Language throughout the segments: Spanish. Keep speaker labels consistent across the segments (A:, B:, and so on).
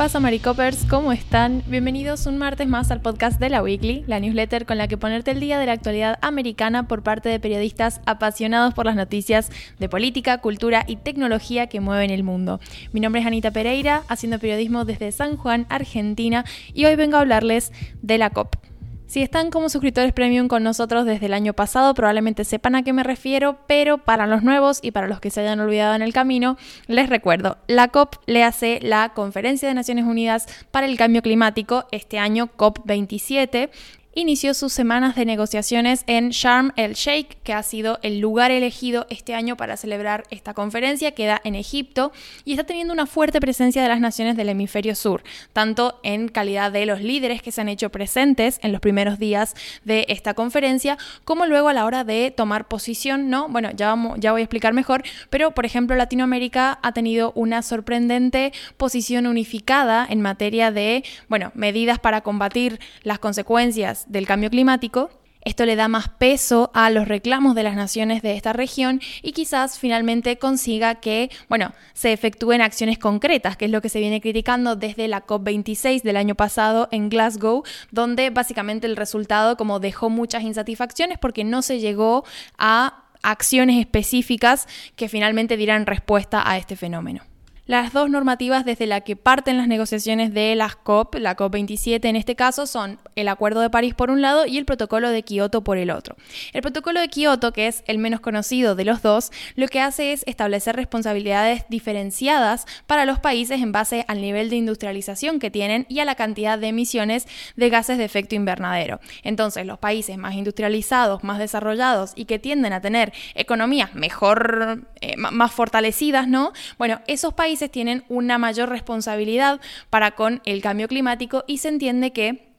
A: pasa, Maricopers? ¿Cómo están? Bienvenidos un martes más al podcast de la Weekly, la newsletter con la que ponerte el día de la actualidad americana por parte de periodistas apasionados por las noticias de política, cultura y tecnología que mueven el mundo. Mi nombre es Anita Pereira, haciendo periodismo desde San Juan, Argentina, y hoy vengo a hablarles de la COP. Si están como suscriptores premium con nosotros desde el año pasado, probablemente sepan a qué me refiero, pero para los nuevos y para los que se hayan olvidado en el camino, les recuerdo, la COP le hace la Conferencia de Naciones Unidas para el Cambio Climático, este año COP27, inició sus semanas de negociaciones en Sharm el Sheikh, que ha sido el lugar elegido este año para celebrar esta conferencia, queda en Egipto y está teniendo una fuerte presencia de las naciones del hemisferio sur, tanto en calidad de los líderes que se han hecho presentes en los primeros días de esta conferencia, como luego a la hora de tomar posición, ¿no? Bueno, ya, vamos, ya voy a explicar mejor, pero por ejemplo Latinoamérica ha tenido una sorprendente posición unificada en materia de, bueno, medidas para combatir las consecuencias del cambio climático. Esto le da más peso a los reclamos de las naciones de esta región y quizás finalmente consiga que, bueno, se efectúen acciones concretas, que es lo que se viene criticando desde la COP26 del año pasado en Glasgow, donde básicamente el resultado como dejó muchas insatisfacciones porque no se llegó a acciones específicas que finalmente dieran respuesta a este fenómeno las dos normativas desde las que parten las negociaciones de las COP, la COP27 en este caso, son el Acuerdo de París por un lado y el Protocolo de Kioto por el otro. El Protocolo de Kioto, que es el menos conocido de los dos, lo que hace es establecer responsabilidades diferenciadas para los países en base al nivel de industrialización que tienen y a la cantidad de emisiones de gases de efecto invernadero. Entonces, los países más industrializados, más desarrollados y que tienden a tener economías mejor, eh, más fortalecidas, ¿no? Bueno, esos países tienen una mayor responsabilidad para con el cambio climático y se entiende que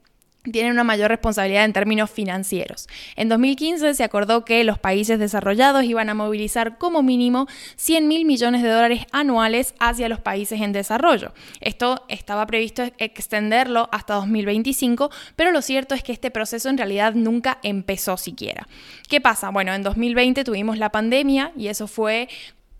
A: tienen una mayor responsabilidad en términos financieros. En 2015 se acordó que los países desarrollados iban a movilizar como mínimo 100 mil millones de dólares anuales hacia los países en desarrollo. Esto estaba previsto extenderlo hasta 2025, pero lo cierto es que este proceso en realidad nunca empezó siquiera. ¿Qué pasa? Bueno, en 2020 tuvimos la pandemia y eso fue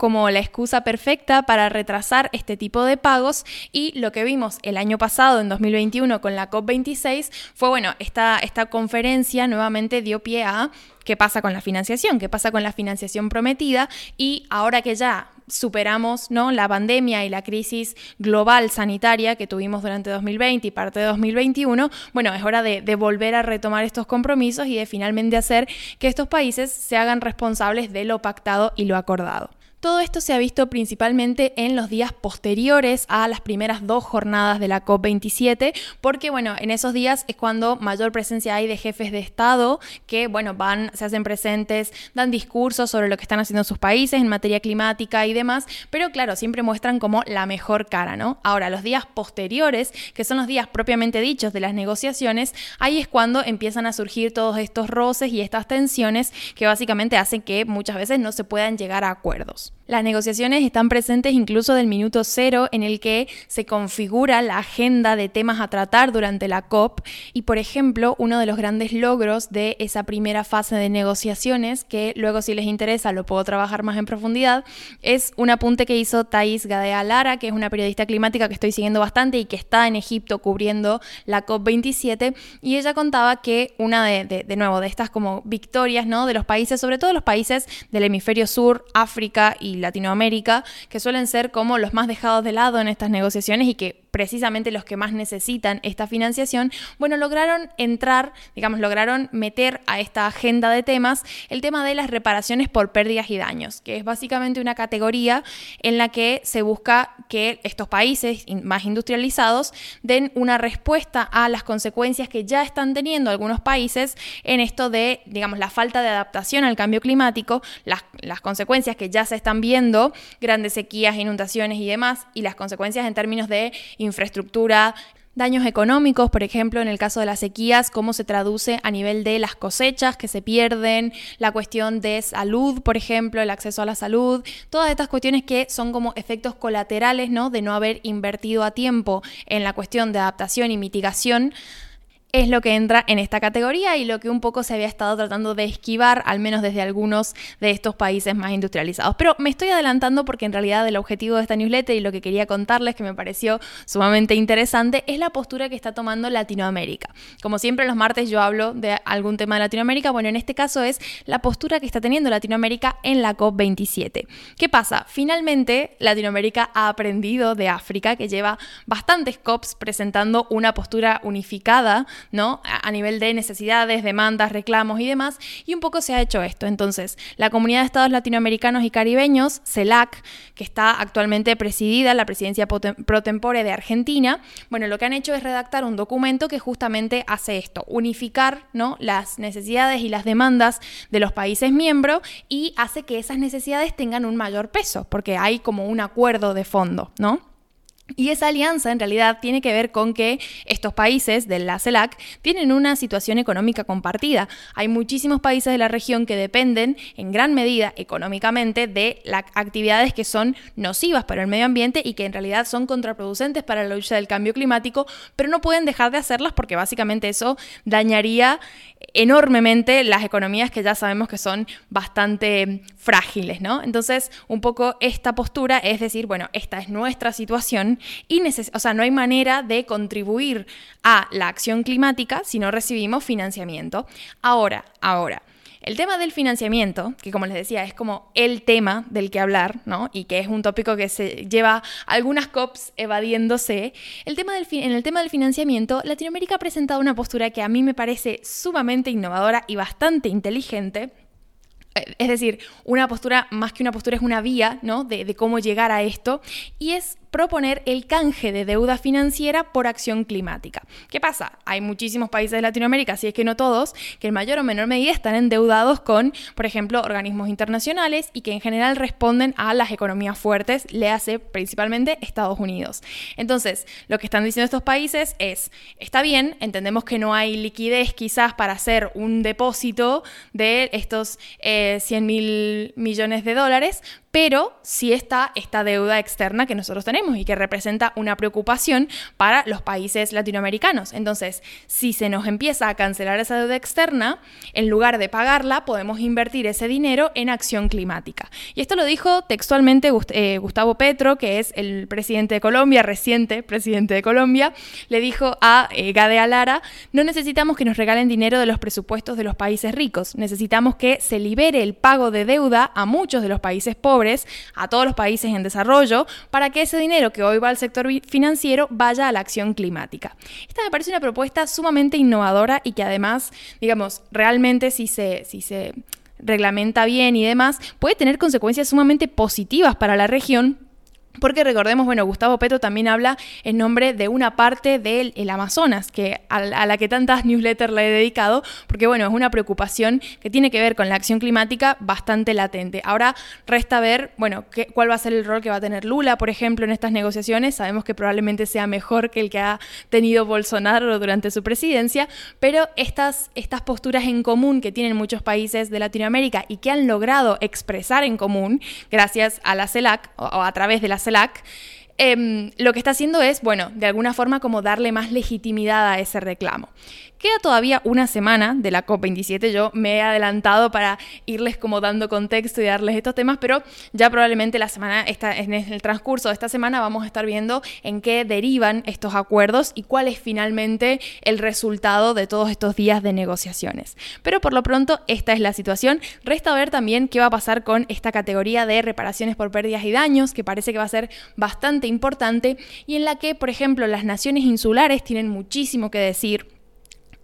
A: como la excusa perfecta para retrasar este tipo de pagos y lo que vimos el año pasado, en 2021, con la COP26, fue, bueno, esta, esta conferencia nuevamente dio pie a qué pasa con la financiación, qué pasa con la financiación prometida y ahora que ya superamos ¿no? la pandemia y la crisis global sanitaria que tuvimos durante 2020 y parte de 2021, bueno, es hora de, de, volver a retomar estos compromisos y de finalmente hacer que estos países se hagan responsables de lo pactado y lo acordado. Todo esto se ha visto principalmente en los días posteriores a las primeras dos jornadas de la COP27, porque bueno, en esos días es cuando mayor presencia hay de jefes de Estado que, bueno, van, se hacen presentes, dan discursos sobre lo que están haciendo sus países en materia climática y demás, pero claro, siempre muestran como la mejor cara, ¿no? Ahora, los días posteriores, que son los días propiamente dichos de las negociaciones, ahí es cuando empiezan a surgir todos estos roces y estas tensiones que básicamente hacen que muchas veces no se puedan llegar a acuerdos. Las negociaciones están presentes incluso del minuto cero en el que se configura la agenda de temas a tratar durante la COP y por ejemplo uno de los grandes logros de esa primera fase de negociaciones que luego si les interesa lo puedo trabajar más en profundidad es un apunte que hizo Thais Gadea Lara que es una periodista climática que estoy siguiendo bastante y que está en Egipto cubriendo la COP27 y ella contaba que una de, de nuevo de estas como victorias ¿no? de los países sobre todo los países del hemisferio sur África y Latinoamérica, que suelen ser como los más dejados de lado en estas negociaciones y que precisamente los que más necesitan esta financiación, bueno, lograron entrar, digamos, lograron meter a esta agenda de temas el tema de las reparaciones por pérdidas y daños, que es básicamente una categoría en la que se busca que estos países más industrializados den una respuesta a las consecuencias que ya están teniendo algunos países en esto de, digamos, la falta de adaptación al cambio climático, las, las consecuencias que ya se están viendo, grandes sequías, inundaciones y demás, y las consecuencias en términos de infraestructura, Daños económicos, por ejemplo, en el caso de las sequías, cómo se traduce a nivel de las cosechas que se pierden, la cuestión de salud, por ejemplo, el acceso a la salud, todas estas cuestiones que son como efectos colaterales, ¿no? De no haber invertido a tiempo en la cuestión de adaptación y mitigación es lo que entra en esta categoría y lo que un poco se había estado tratando de esquivar, al menos desde algunos de estos países más industrializados. Pero me estoy adelantando porque en realidad el objetivo de esta newsletter y lo que quería contarles que me pareció sumamente interesante es la postura que está tomando Latinoamérica. Como siempre los martes yo hablo de algún tema de Latinoamérica, bueno, en este caso es la postura que está teniendo Latinoamérica en la COP27. ¿Qué pasa? Finalmente Latinoamérica ha aprendido de África, que lleva bastantes COPs presentando una postura unificada ¿no? A nivel de necesidades, demandas, reclamos y demás, y un poco se ha hecho esto. Entonces, la Comunidad de Estados Latinoamericanos y Caribeños, CELAC, que está actualmente presidida, la presidencia pro tempore de Argentina, bueno, lo que han hecho es redactar un documento que justamente hace esto, unificar, ¿no? Las necesidades y las demandas de los países miembros y hace que esas necesidades tengan un mayor peso, porque hay como un acuerdo de fondo, ¿no? Y esa alianza en realidad tiene que ver con que estos países de la CELAC tienen una situación económica compartida. Hay muchísimos países de la región que dependen en gran medida económicamente de las actividades que son nocivas para el medio ambiente y que en realidad son contraproducentes para la lucha del cambio climático, pero no pueden dejar de hacerlas porque básicamente eso dañaría enormemente las economías que ya sabemos que son bastante frágiles, ¿no? Entonces, un poco esta postura es decir, bueno, esta es nuestra situación y o sea, no hay manera de contribuir a la acción climática si no recibimos financiamiento. Ahora, ahora, el tema del financiamiento, que como les decía es como el tema del que hablar, ¿no? Y que es un tópico que se lleva algunas COPs evadiéndose. El tema en el tema del financiamiento, Latinoamérica ha presentado una postura que a mí me parece sumamente innovadora y bastante inteligente eh, es decir, una postura, más que una postura, es una vía, ¿no? De, cómo llegar a esto. Y es proponer el canje de deuda financiera por acción climática. ¿Qué pasa? Hay muchísimos países de Latinoamérica, si es que no todos, que en mayor o menor medida están endeudados con, por ejemplo, organismos internacionales y que en general responden a las economías fuertes, le hace principalmente Estados Unidos. Entonces, lo que están diciendo estos países es, está bien, entendemos que no hay liquidez quizás para hacer un depósito de estos 100 eh, mil millones de dólares, pero sí está esta deuda externa que nosotros tenemos y que representa una preocupación para los países latinoamericanos. Entonces, si se nos empieza a cancelar esa deuda externa, en lugar de pagarla, podemos invertir ese dinero en acción climática. Y esto lo dijo textualmente eh, Gustavo Petro, que es el presidente de Colombia, reciente presidente de Colombia, le dijo a eh, Gade Alara, no necesitamos que nos regalen dinero de los presupuestos de los países ricos, necesitamos que se libere el pago de deuda a muchos de los países a todos los países en desarrollo para que ese dinero que hoy va al sector financiero vaya a la acción climática. Esta me parece una propuesta sumamente innovadora y que además, digamos, realmente si se, si se reglamenta bien y demás, puede tener consecuencias sumamente positivas para la región porque recordemos, bueno, Gustavo Petro también habla en nombre de una parte del Amazonas, que a, la que tantas newsletters le he dedicado, porque bueno, es una preocupación que tiene que ver con la acción climática bastante latente. Ahora resta ver, bueno, qué, cuál va a ser el rol que va a tener Lula, por ejemplo, en estas negociaciones. Sabemos que probablemente sea mejor que el que ha tenido Bolsonaro durante su presidencia, pero estas, estas posturas en común que tienen muchos países de Latinoamérica y que han logrado expresar en común gracias a la CELAC o, o a través de la CELAC, em, lo que está haciendo es, bueno, de alguna forma como darle más legitimidad a ese reclamo. Queda todavía una semana de la COP27, yo me he adelantado para irles como dando contexto y darles estos temas, pero ya probablemente la semana, esta, en el transcurso de esta semana vamos a estar viendo en qué derivan estos acuerdos y cuál es finalmente el resultado de todos estos días de negociaciones. Pero por lo pronto esta es la situación. Resta ver también qué va a pasar con esta categoría de reparaciones por pérdidas y daños, que parece que va a ser bastante importante y en la que, por ejemplo, las naciones insulares tienen muchísimo que decir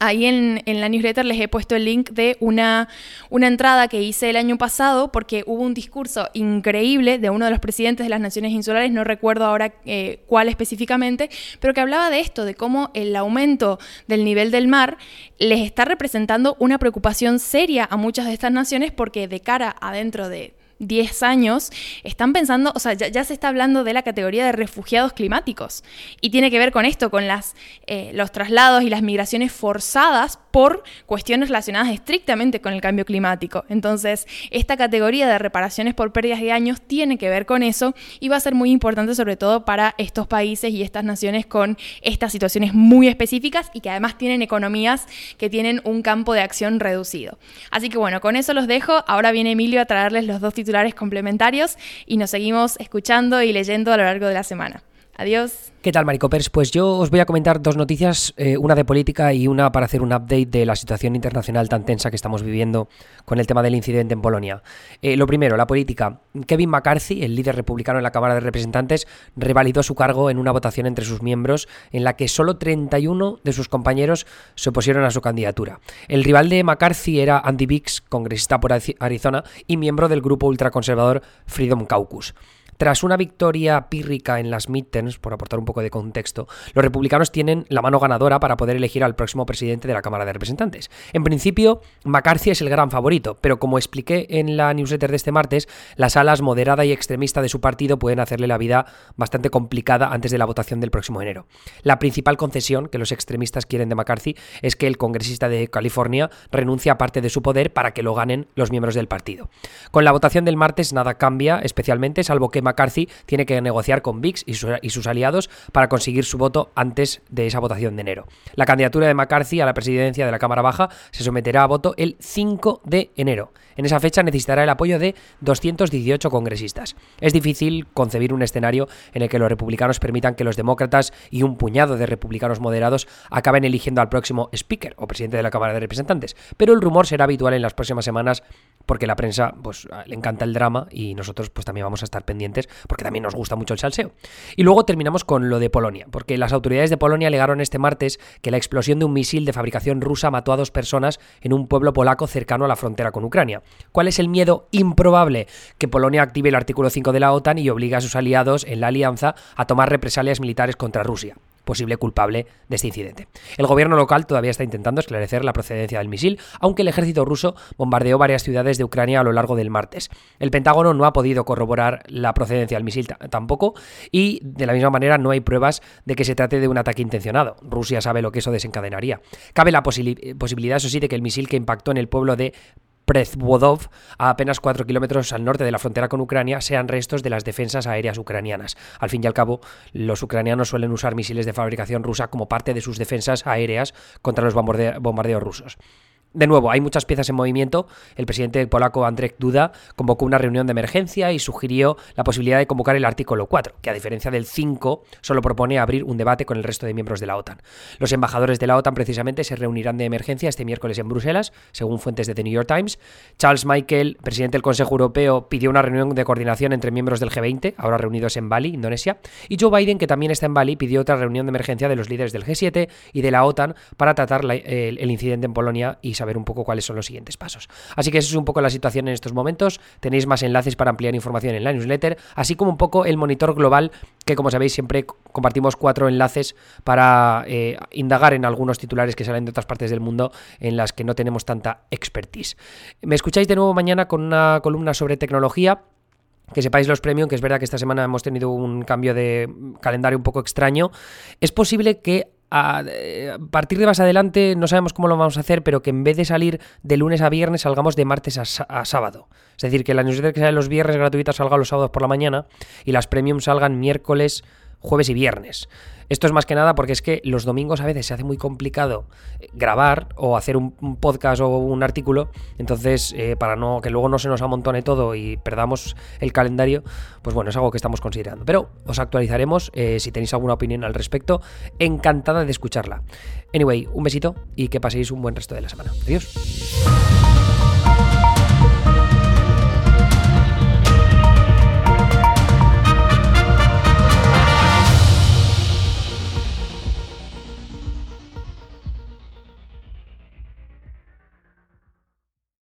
A: Ahí en, la newsletter les he puesto el link de una, entrada que hice el año pasado porque hubo un discurso increíble de uno de los presidentes de las Naciones Insulares, no recuerdo ahora eh, cuál específicamente, pero que hablaba de esto, de cómo el aumento del nivel del mar les está representando una preocupación seria a muchas de estas naciones porque de cara a dentro de 10 años, están pensando, o sea, ya, se está hablando de la categoría de refugiados climáticos. Y tiene que ver con esto, con las, eh, los traslados y las migraciones forzadas por cuestiones relacionadas estrictamente con el cambio climático. Entonces, esta categoría de reparaciones por pérdidas de años tiene que ver con eso y va a ser muy importante sobre todo para estos países y estas naciones con estas situaciones muy específicas y que además tienen economías que tienen un campo de acción reducido. Así que bueno, con eso los dejo. Ahora viene Emilio a traerles los dos titulares complementarios y nos seguimos escuchando y leyendo a lo largo de la semana. Adiós.
B: ¿Qué tal, Maricopers? Pues yo os voy a comentar dos noticias, eh, una de política y una para hacer un update de la situación internacional tan tensa que estamos viviendo con el tema del incidente en Polonia. Eh, lo primero, la política. Kevin McCarthy, el líder republicano en la Cámara de Representantes, revalidó su cargo en una votación entre sus miembros en la que solo 31 de sus compañeros se opusieron a su candidatura. El rival de McCarthy era Andy Biggs, congresista por Arizona y miembro del grupo ultraconservador Freedom Caucus. Tras una victoria pírrica en las midterms, por aportar un poco de contexto, los republicanos tienen la mano ganadora para poder elegir al próximo presidente de la Cámara de Representantes. En principio, McCarthy es el gran favorito, pero como expliqué en la newsletter de este martes, las alas moderada y extremista de su partido pueden hacerle la vida bastante complicada antes de la votación del próximo enero. La principal concesión que los extremistas quieren de McCarthy es que el congresista de California renuncie a parte de su poder para que lo ganen los miembros del partido. Con la votación del martes nada cambia, especialmente salvo que McCarthy tiene que negociar con VIX y, sus aliados para conseguir su voto antes de esa votación de enero. La candidatura de McCarthy a la presidencia de la Cámara Baja se someterá a voto el 5 de enero. En esa fecha necesitará el apoyo de 218 congresistas. Es difícil concebir un escenario en el que los republicanos permitan que los demócratas y un puñado de republicanos moderados acaben eligiendo al próximo Speaker o presidente de la Cámara de Representantes, pero el rumor será habitual en las próximas semanas porque la prensa pues le encanta el drama y nosotros pues también vamos a estar pendientes porque también nos gusta mucho el salseo. Y luego terminamos con lo de Polonia, porque las autoridades de Polonia alegaron este martes que la explosión de un misil de fabricación rusa mató a dos personas en un pueblo polaco cercano a la frontera con Ucrania. ¿Cuál es el miedo improbable? Que Polonia active el artículo 5 de la OTAN y obligue a sus aliados en la alianza a tomar represalias militares contra Rusia posible culpable de este incidente. El gobierno local todavía está intentando esclarecer la procedencia del misil, aunque el ejército ruso bombardeó varias ciudades de Ucrania a lo largo del martes. El Pentágono no ha podido corroborar la procedencia del misil tampoco y de la misma manera no hay pruebas de que se trate de un ataque intencionado. Rusia sabe lo que eso desencadenaría. Cabe la posibilidad, eso sí, de que el misil que impactó en el pueblo de Prezvodov, a apenas 4 kilómetros al norte de la frontera con Ucrania, sean restos de las defensas aéreas ucranianas. Al fin y al cabo, los ucranianos suelen usar misiles de fabricación rusa como parte de sus defensas aéreas contra los bombardeos rusos. De nuevo, hay muchas piezas en movimiento. El presidente polaco Andrzej Duda convocó una reunión de emergencia y sugirió la posibilidad de convocar el artículo 4, que a diferencia del 5 solo propone abrir un debate con el resto de miembros de la OTAN. Los embajadores de la OTAN precisamente se reunirán de emergencia este miércoles en Bruselas, según fuentes de The New York Times. Charles Michael, presidente del Consejo Europeo, pidió una reunión de coordinación entre miembros del G20, ahora reunidos en Bali, Indonesia, y Joe Biden, que también está en Bali, pidió otra reunión de emergencia de los líderes del G7 y de la OTAN para tratar el incidente en Polonia y saber un poco cuáles son los siguientes pasos. Así que eso es un poco la situación en estos momentos. Tenéis más enlaces para ampliar información en la newsletter, así como un poco el monitor global, que como sabéis siempre compartimos cuatro enlaces para eh, indagar en algunos titulares que salen de otras partes del mundo en las que no tenemos tanta expertise. Me escucháis de nuevo mañana con una columna sobre tecnología que sepáis los premium, que es verdad que esta semana hemos tenido un cambio de calendario un poco extraño. Es posible que a, partir de más adelante no sabemos cómo lo vamos a hacer, pero que en vez de salir de lunes a viernes salgamos de martes a, sábado. Es decir, que la newsletter que sale los viernes gratuita salga los sábados por la mañana y las premium salgan miércoles, jueves y viernes. Esto es más que nada porque es que los domingos a veces se hace muy complicado eh, grabar o hacer un, podcast o un artículo. Entonces, eh, para no que luego no se nos amontone todo y perdamos el calendario, pues bueno, es algo que estamos considerando. Pero os actualizaremos eh, si tenéis alguna opinión al respecto. Encantada de escucharla. Anyway, un besito y que paséis un buen resto de la semana. Adiós.